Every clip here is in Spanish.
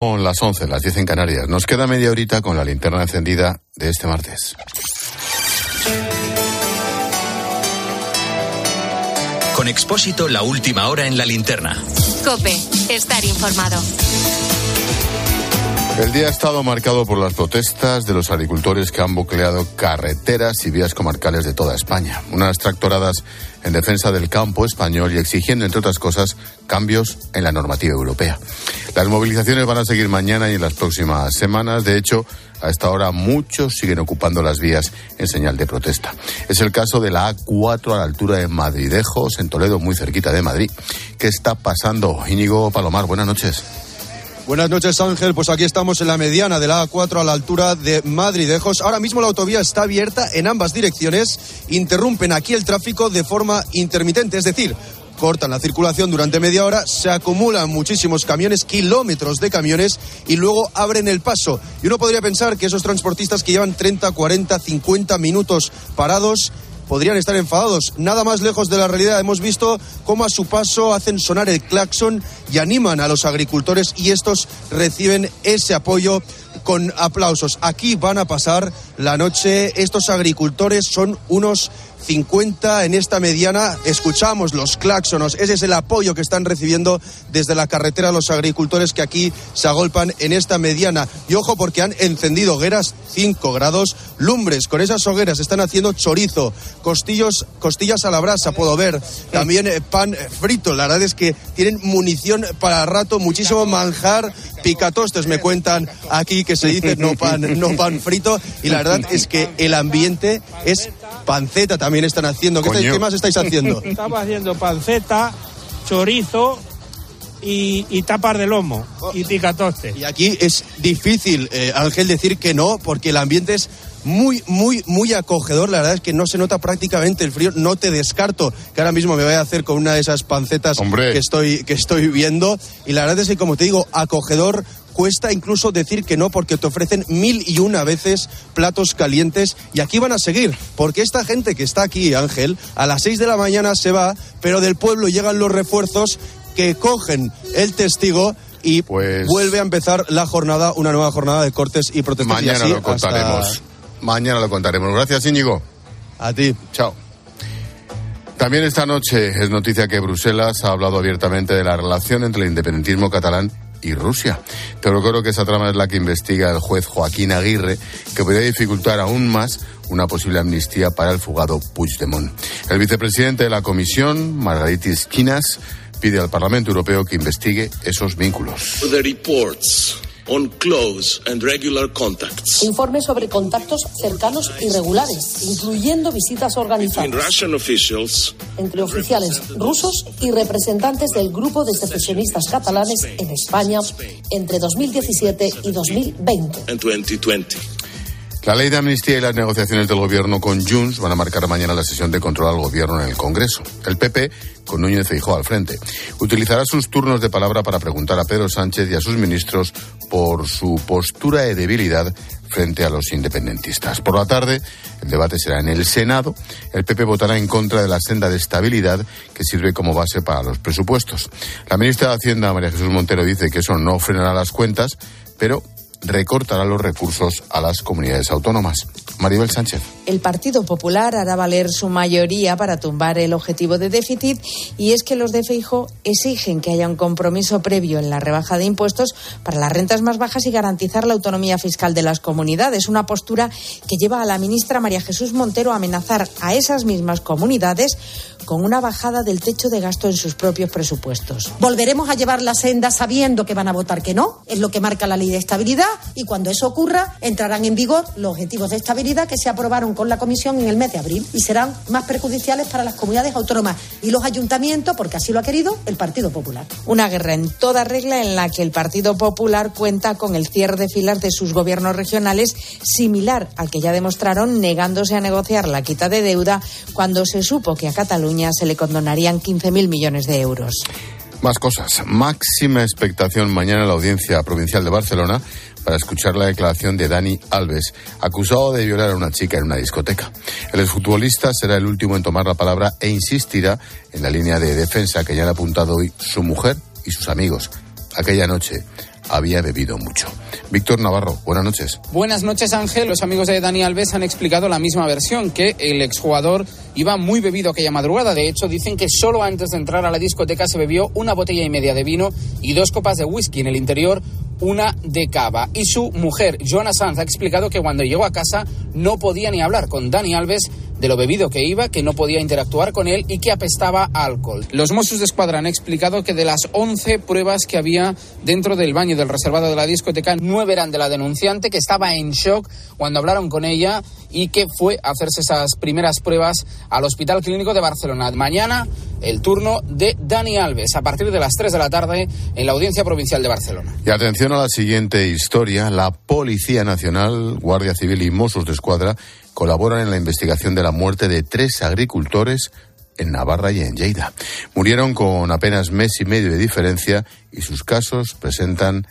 Son las 11, las 10 en Canarias. Nos queda media horita con la linterna encendida de este martes. Con Expósito, la última hora en la linterna. Cope, estar informado. El día ha estado marcado por las protestas de los agricultores que han bloqueado carreteras y vías comarcales de toda España. Unas tractoradas en defensa del campo español y exigiendo, entre otras cosas, cambios en la normativa europea. Las movilizaciones van a seguir mañana y en las próximas semanas. De hecho, a esta hora muchos siguen ocupando las vías en señal de protesta. Es el caso de la A4 a la altura de Madridejos, en Toledo, muy cerquita de Madrid. ¿Qué está pasando? Íñigo Palomar, buenas noches. Buenas noches, Ángel. Pues aquí estamos en la mediana de la A4 a la altura de Madridejos. Ahora mismo la autovía está abierta en ambas direcciones. Interrumpen aquí el tráfico de forma intermitente, es decir, cortan la circulación durante media hora, se acumulan muchísimos camiones, kilómetros de camiones, y luego abren el paso. Y uno podría pensar que esos transportistas que llevan 30, 40, 50 minutos parados podrían estar enfadados. Nada más lejos de la realidad. Hemos visto cómo a su paso hacen sonar el claxon y animan a los agricultores y estos reciben ese apoyo con aplausos. Aquí van a pasar la noche. Estos agricultores son unos 50 en esta mediana. Escuchamos los claxonos. Ese es el apoyo que están recibiendo desde la carretera los agricultores que aquí se agolpan en esta mediana. Y ojo porque han encendido hogueras 5 grados, lumbres. Con esas hogueras están haciendo chorizo, costillos, costillas a la brasa, puedo ver. También eh, pan frito. La verdad es que tienen munición para rato, muchísimo manjar, picatostes me cuentan aquí que se dice no pan, no pan frito. Y la verdad es que el ambiente es panceta también están haciendo. ¿Qué, más estáis haciendo? Estamos haciendo panceta, chorizo y, y tapas de lomo y picatoste. Y aquí es difícil, eh, Ángel, decir que no, porque el ambiente es muy, muy, muy acogedor. La verdad es que no se nota prácticamente el frío. No te descarto que ahora mismo me voy a hacer con una de esas pancetas Hombre. que estoy, que estoy viendo. Y la verdad es que, como te digo, acogedor. Cuesta incluso decir que no porque te ofrecen mil y una veces platos calientes y aquí van a seguir porque esta gente que está aquí, Ángel, a las seis de la mañana se va, pero del pueblo llegan los refuerzos que cogen el testigo y Pues- vuelve a empezar la jornada, una nueva jornada de cortes y protestas. Y Mañana así lo contaremos. hasta- Mañana lo contaremos. Gracias, Íñigo. A ti. Chao. También esta noche es noticia que Bruselas ha hablado abiertamente de la relación entre el independentismo catalán y Rusia. Pero creo que esa trama es la que investiga el juez Joaquín Aguirre, que podría dificultar aún más una posible amnistía para el fugado Puigdemont. El vicepresidente de la Comisión, Margaritis Quinas, pide al Parlamento Europeo que investigue esos vínculos. the reports on close and regular contacts Informe sobre contactos cercanos y regulares, incluyendo visitas organizadas Russian officials entre oficiales rusos y representantes del grupo de secesionistas catalanes en España entre 2017 y 2020. and 2020. La ley de amnistía y las negociaciones del gobierno con Junts van a marcar mañana la sesión de control al gobierno en el Congreso. El PP, con Núñez Feijóo al frente, utilizará sus turnos de palabra para preguntar a Pedro Sánchez y a sus ministros por su postura de debilidad frente a los independentistas. Por la tarde, el debate será en el Senado. El PP votará en contra de la senda de estabilidad que sirve como base para los presupuestos. La ministra de Hacienda, María Jesús Montero, dice que eso no frenará las cuentas, pero recortará los recursos a las comunidades autónomas. Maribel Sánchez. El Partido Popular hará valer su mayoría para tumbar el objetivo de déficit y es que los de Feijo exigen que haya un compromiso previo en la rebaja de impuestos para las rentas más bajas y garantizar la autonomía fiscal de las comunidades, una postura que lleva a la ministra María Jesús Montero a amenazar a esas mismas comunidades con una bajada del techo de gasto en sus propios presupuestos. Volveremos a llevar la senda sabiendo que van a votar que no, es lo que marca la ley de estabilidad y cuando eso ocurra entrarán en vigor los objetivos de estabilidad que se aprobaron con la Comisión en el mes de abril y serán más perjudiciales para las comunidades autónomas y los ayuntamientos porque así lo ha querido el Partido Popular. Una guerra en toda regla en la que el Partido Popular cuenta con el cierre de filas de sus gobiernos regionales, similar al que ya demostraron negándose a negociar la quita de deuda cuando se supo que a Cataluña se le condonarían 15.000 millones de euros. Más cosas. Máxima expectación mañana en la audiencia provincial de Barcelona para escuchar la declaración de Dani Alves, acusado de violar a una chica en una discoteca. El exfutbolista será el último en tomar la palabra e insistirá en la línea de defensa que ya han apuntado hoy su mujer y sus amigos. Aquella noche había bebido mucho. Víctor Navarro, buenas noches. Buenas noches, Ángel. Los amigos de Dani Alves han explicado la misma versión, que el exjugador iba muy bebido aquella madrugada. De hecho, dicen que solo antes de entrar a la discoteca se bebió una botella y media de vino y dos copas de whisky. En el interior, una de cava. Y su mujer, Joana Sanz, ha explicado que cuando llegó a casa no podía ni hablar con Dani Alves de lo bebido que iba, que no podía interactuar con él y que apestaba alcohol. Los Mossos de Escuadra han explicado que de las 11 pruebas que había dentro del baño del reservado de la discoteca, nueve eran de la denunciante, que estaba en shock cuando hablaron con ella y que fue a hacerse esas primeras pruebas al Hospital Clínico de Barcelona. Mañana el turno de Dani Alves a partir de las 3 de la tarde en la Audiencia Provincial de Barcelona. Y atención a la siguiente historia. La Policía Nacional, Guardia Civil y Mossos de Escuadra colaboran en la investigación de la muerte de tres agricultores en Navarra y en Lleida. Murieron con apenas mes y medio de diferencia y sus casos presentan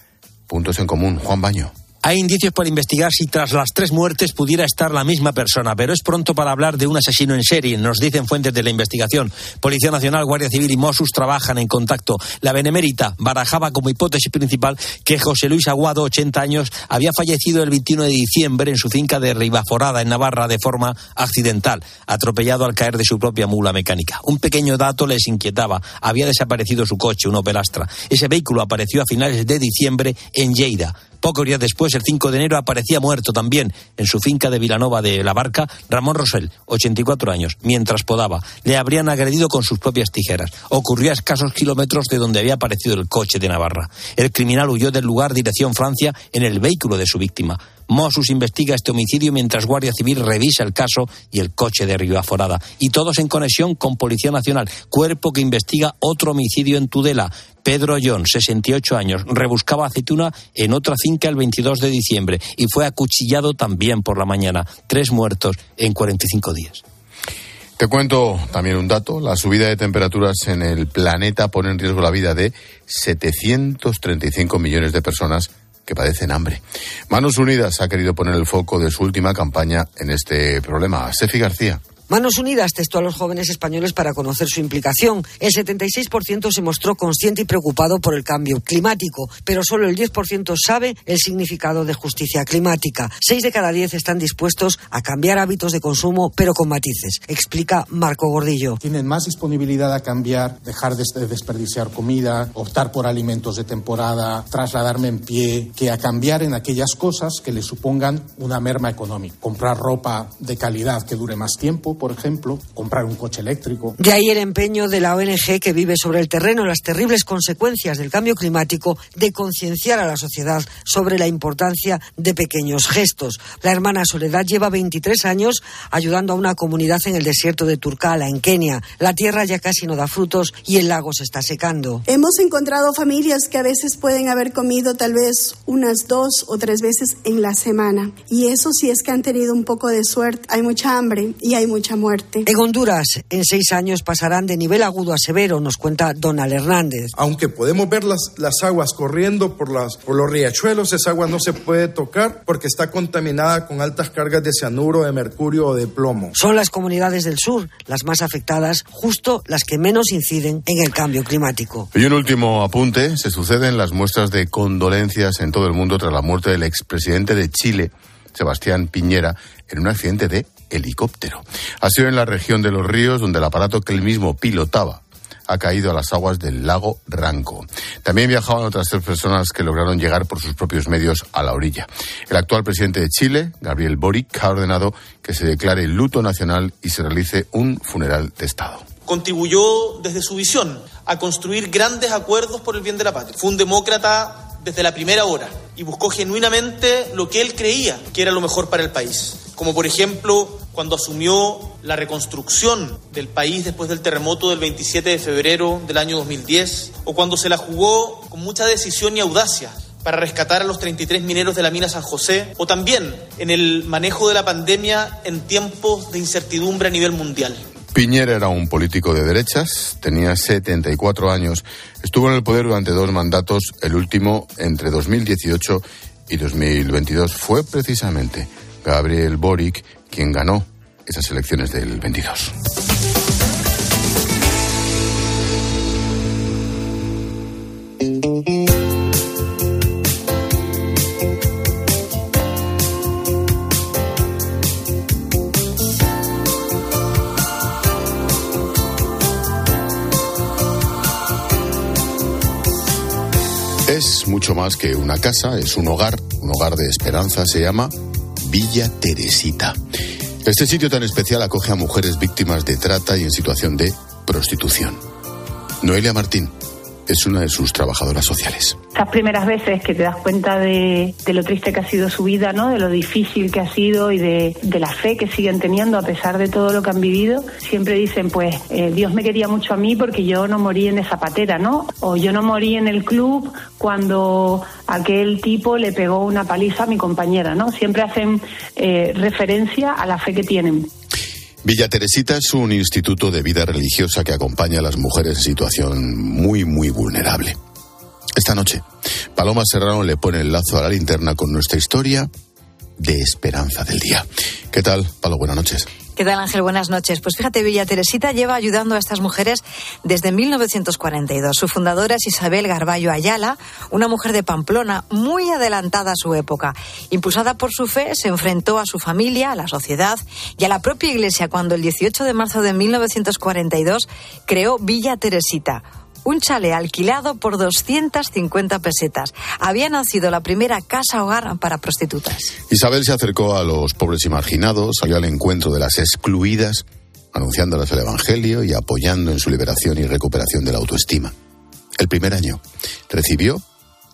puntos en común. Juan Baño. Hay indicios para investigar si tras las tres muertes pudiera estar la misma persona, pero es pronto para hablar de un asesino en serie, nos dicen fuentes de la investigación. Policía Nacional, Guardia Civil y Mossus trabajan en contacto. La Benemérita barajaba como hipótesis principal que José Luis Aguado, 80 años, había fallecido el 21 de diciembre en su finca de Ribaforada, en Navarra, de forma accidental, atropellado al caer de su propia mula mecánica. Un pequeño dato les inquietaba. Había desaparecido su coche, un Opel Astra. Ese vehículo apareció a finales de diciembre en Lleida. Pocos días después, el 5 de enero, aparecía muerto también en su finca de Vilanova de la Barca Ramón Rosell, 84 años, mientras podaba. Le habrían agredido con sus propias tijeras. Ocurrió a escasos kilómetros de donde había aparecido el coche de Navarra. El criminal huyó del lugar dirección Francia en el vehículo de su víctima. Mossus investiga este homicidio mientras Guardia Civil revisa el caso y el coche de Río Aforada. Y todos en conexión con Policía Nacional, cuerpo que investiga otro homicidio en Tudela. Pedro John, 68 años, rebuscaba aceituna en otra finca el 22 de diciembre y fue acuchillado también por la mañana. Tres muertos en 45 días. Te cuento también un dato. La subida de temperaturas en el planeta pone en riesgo la vida de 735 millones de personas que padecen hambre. Manos Unidas ha querido poner el foco de su última campaña en este problema. Sefi García. Manos Unidas testó a los jóvenes españoles para conocer su implicación. El 76% se mostró consciente y preocupado por el cambio climático, pero solo el 10% sabe el significado de justicia climática. Seis de cada diez están dispuestos a cambiar hábitos de consumo, pero con matices, explica Marco Gordillo. Tienen más disponibilidad a cambiar, dejar de desperdiciar comida, optar por alimentos de temporada, trasladarme en pie, que a cambiar en aquellas cosas que les supongan una merma económica. Comprar ropa de calidad que dure más tiempo, por ejemplo, comprar un coche eléctrico. De ahí el empeño de la ONG que vive sobre el terreno las terribles consecuencias del cambio climático de concienciar a la sociedad sobre la importancia de pequeños gestos. La hermana Soledad lleva 23 años ayudando a una comunidad en el desierto de Turkala, en Kenia. La tierra ya casi no da frutos y el lago se está secando. Hemos encontrado familias que a veces pueden haber comido tal vez unas dos o tres veces en la semana. Y eso sí es que han tenido un poco de suerte. Hay mucha hambre y hay mucha muerte. En Honduras, en seis años pasarán de nivel agudo a severo, nos cuenta Donald Hernández. Aunque podemos ver las, las aguas corriendo por, las, por los riachuelos, esa agua no se puede tocar porque está contaminada con altas cargas de cianuro, de mercurio o de plomo. Son las comunidades del sur las más afectadas, justo las que menos inciden en el cambio climático. Y un último apunte, se suceden las muestras de condolencias en todo el mundo tras la muerte del expresidente de Chile, Sebastián Piñera, en un accidente de helicóptero. Ha sido en la región de los ríos donde el aparato que él mismo pilotaba ha caído a las aguas del lago Ranco. También viajaban otras tres personas que lograron llegar por sus propios medios a la orilla. El actual presidente de Chile, Gabriel Boric, ha ordenado que se declare luto nacional y se realice un funeral de Estado. Contribuyó desde su visión a construir grandes acuerdos por el bien de la patria. Fue un demócrata desde la primera hora y buscó genuinamente lo que él creía que era lo mejor para el país como por ejemplo cuando asumió la reconstrucción del país después del terremoto del 27 de febrero del año 2010, o cuando se la jugó con mucha decisión y audacia para rescatar a los 33 mineros de la mina San José, o también en el manejo de la pandemia en tiempos de incertidumbre a nivel mundial. Piñera era un político de derechas, tenía 74 años, estuvo en el poder durante dos mandatos, el último entre 2018 y 2022. Fue precisamente Gabriel Boric, quien ganó esas elecciones del 22. Es mucho más que una casa, es un hogar, un hogar de esperanza se llama Villa Teresita. Este sitio tan especial acoge a mujeres víctimas de trata y en situación de prostitución. Noelia Martín es una de sus trabajadoras sociales. Estas primeras veces que te das cuenta de, lo triste que ha sido su vida, ¿no? de lo difícil que ha sido y de, la fe que siguen teniendo a pesar de todo lo que han vivido, siempre dicen, pues eh, Dios me quería mucho a mí porque yo no morí en esa patera, ¿no? O yo no morí en el club cuando aquel tipo le pegó una paliza a mi compañera, ¿no? Siempre hacen eh, referencia a la fe que tienen. Villa Teresita es un instituto de vida religiosa que acompaña a las mujeres en situación muy, muy vulnerable. Esta noche, Paloma Serrano le pone el lazo a la linterna con nuestra historia de esperanza del día. ¿Qué tal, Palo? Buenas noches. ¿Qué tal, Ángel? Buenas noches. Pues fíjate, Villa Teresita lleva ayudando a estas mujeres desde 1942. Su fundadora es Isabel Garballo Ayala, una mujer de Pamplona muy adelantada a su época. Impulsada por su fe, se enfrentó a su familia, a la sociedad y a la propia iglesia cuando el 18 de marzo de 1942 creó Villa Teresita un chale alquilado por 250 pesetas. Había nacido la primera casa hogar para prostitutas. Isabel se acercó a los pobres y marginados, salió al encuentro de las excluidas, anunciándoles el Evangelio y apoyando en su liberación y recuperación de la autoestima. El primer año recibió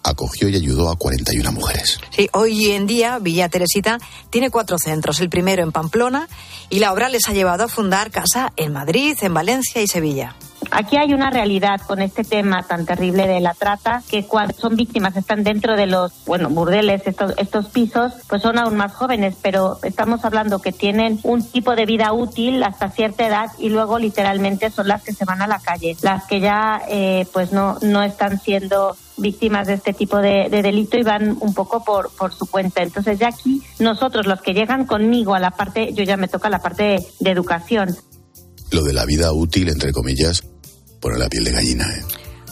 acogió y ayudó a 41 mujeres. Sí, hoy en día Villa Teresita tiene cuatro centros, el primero en Pamplona y la obra les ha llevado a fundar casa en Madrid, en Valencia y Sevilla. Aquí hay una realidad con este tema tan terrible de la trata, que cuando son víctimas están dentro de los, bueno, burdeles, estos, estos pisos, pues son aún más jóvenes, pero estamos hablando que tienen un tipo de vida útil hasta cierta edad y luego literalmente son las que se van a la calle, las que ya eh, pues no, no están siendo víctimas de este tipo de, delito y van un poco por, por su cuenta. Entonces ya aquí nosotros los que llegan conmigo a la parte, yo ya me toca la parte de educación. Lo de la vida útil, entre comillas, pone la piel de gallina. ¿eh?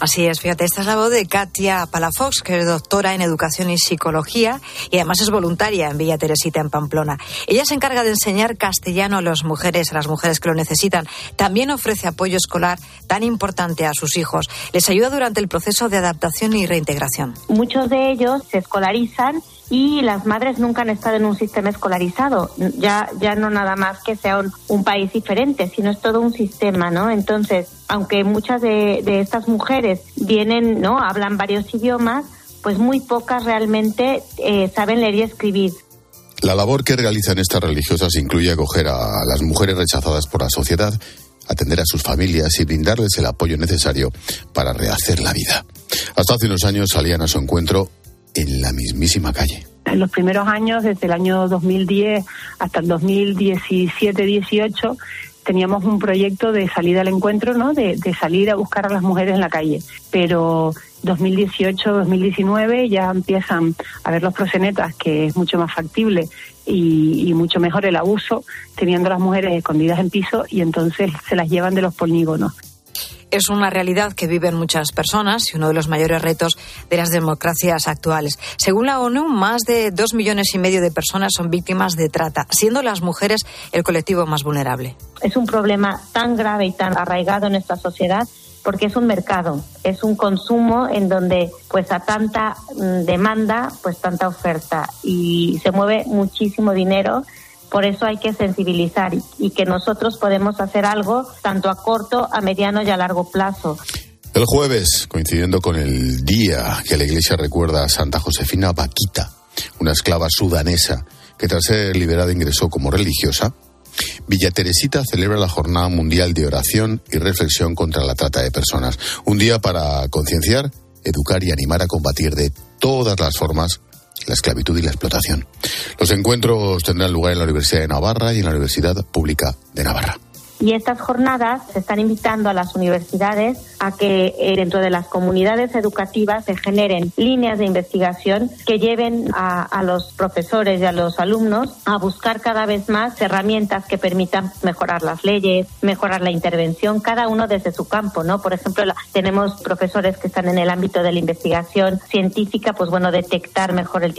Así es, fíjate, esta es la voz de Katia Palafox, que es doctora en educación y psicología y además es voluntaria en Villa Teresita, en Pamplona. Ella se encarga de enseñar castellano a las mujeres, a las mujeres que lo necesitan. También ofrece apoyo escolar tan importante a sus hijos. Les ayuda durante el proceso de adaptación y reintegración. Muchos de ellos se escolarizan y las madres nunca han estado en un sistema escolarizado. Ya, ya no nada más que sea un, país diferente, sino es todo un sistema, ¿no? Entonces, aunque muchas de, estas mujeres vienen, ¿no? Hablan varios idiomas, pues muy pocas realmente eh, saben leer y escribir. La labor que realizan estas religiosas incluye acoger a las mujeres rechazadas por la sociedad, atender a sus familias y brindarles el apoyo necesario para rehacer la vida. Hasta hace unos años salían a su encuentro en la mismísima calle. En los primeros años, desde el año 2010 hasta el 2017-18, teníamos un proyecto de salida al encuentro, ¿no? De, salir a buscar a las mujeres en la calle. Pero 2018-2019 ya empiezan a ver los prosenetas que es mucho más factible y, y, mucho mejor el abuso, teniendo a las mujeres escondidas en piso y entonces se las llevan de los polígonos es una realidad que viven muchas personas y uno de los mayores retos de las democracias actuales. Según la ONU, más de dos millones y medio de personas son víctimas de trata, siendo las mujeres el colectivo más vulnerable. Es un problema tan grave y tan arraigado en nuestra sociedad porque es un mercado, es un consumo en donde pues a tanta mm, demanda, pues tanta oferta y se mueve muchísimo dinero por eso hay que sensibilizar y, que nosotros podemos hacer algo tanto a corto, a mediano y a largo plazo. El jueves, coincidiendo con el día que la Iglesia recuerda a Santa Josefina Vaquita, una esclava sudanesa que tras ser liberada ingresó como religiosa, Villa Teresita celebra la Jornada Mundial de Oración y Reflexión contra la Trata de Personas. Un día para concienciar, educar y animar a combatir de todas las formas la esclavitud y la explotación. Los encuentros tendrán lugar en la Universidad de Navarra y en la Universidad Pública de Navarra. Y estas jornadas se están invitando a las universidades a que eh, dentro de las comunidades educativas se generen líneas de investigación que lleven a, a, los profesores y a los alumnos a buscar cada vez más herramientas que permitan mejorar las leyes, mejorar la intervención, cada uno desde su campo, ¿no? Por ejemplo, tenemos profesores que están en el ámbito de la investigación científica, pues bueno, detectar mejor el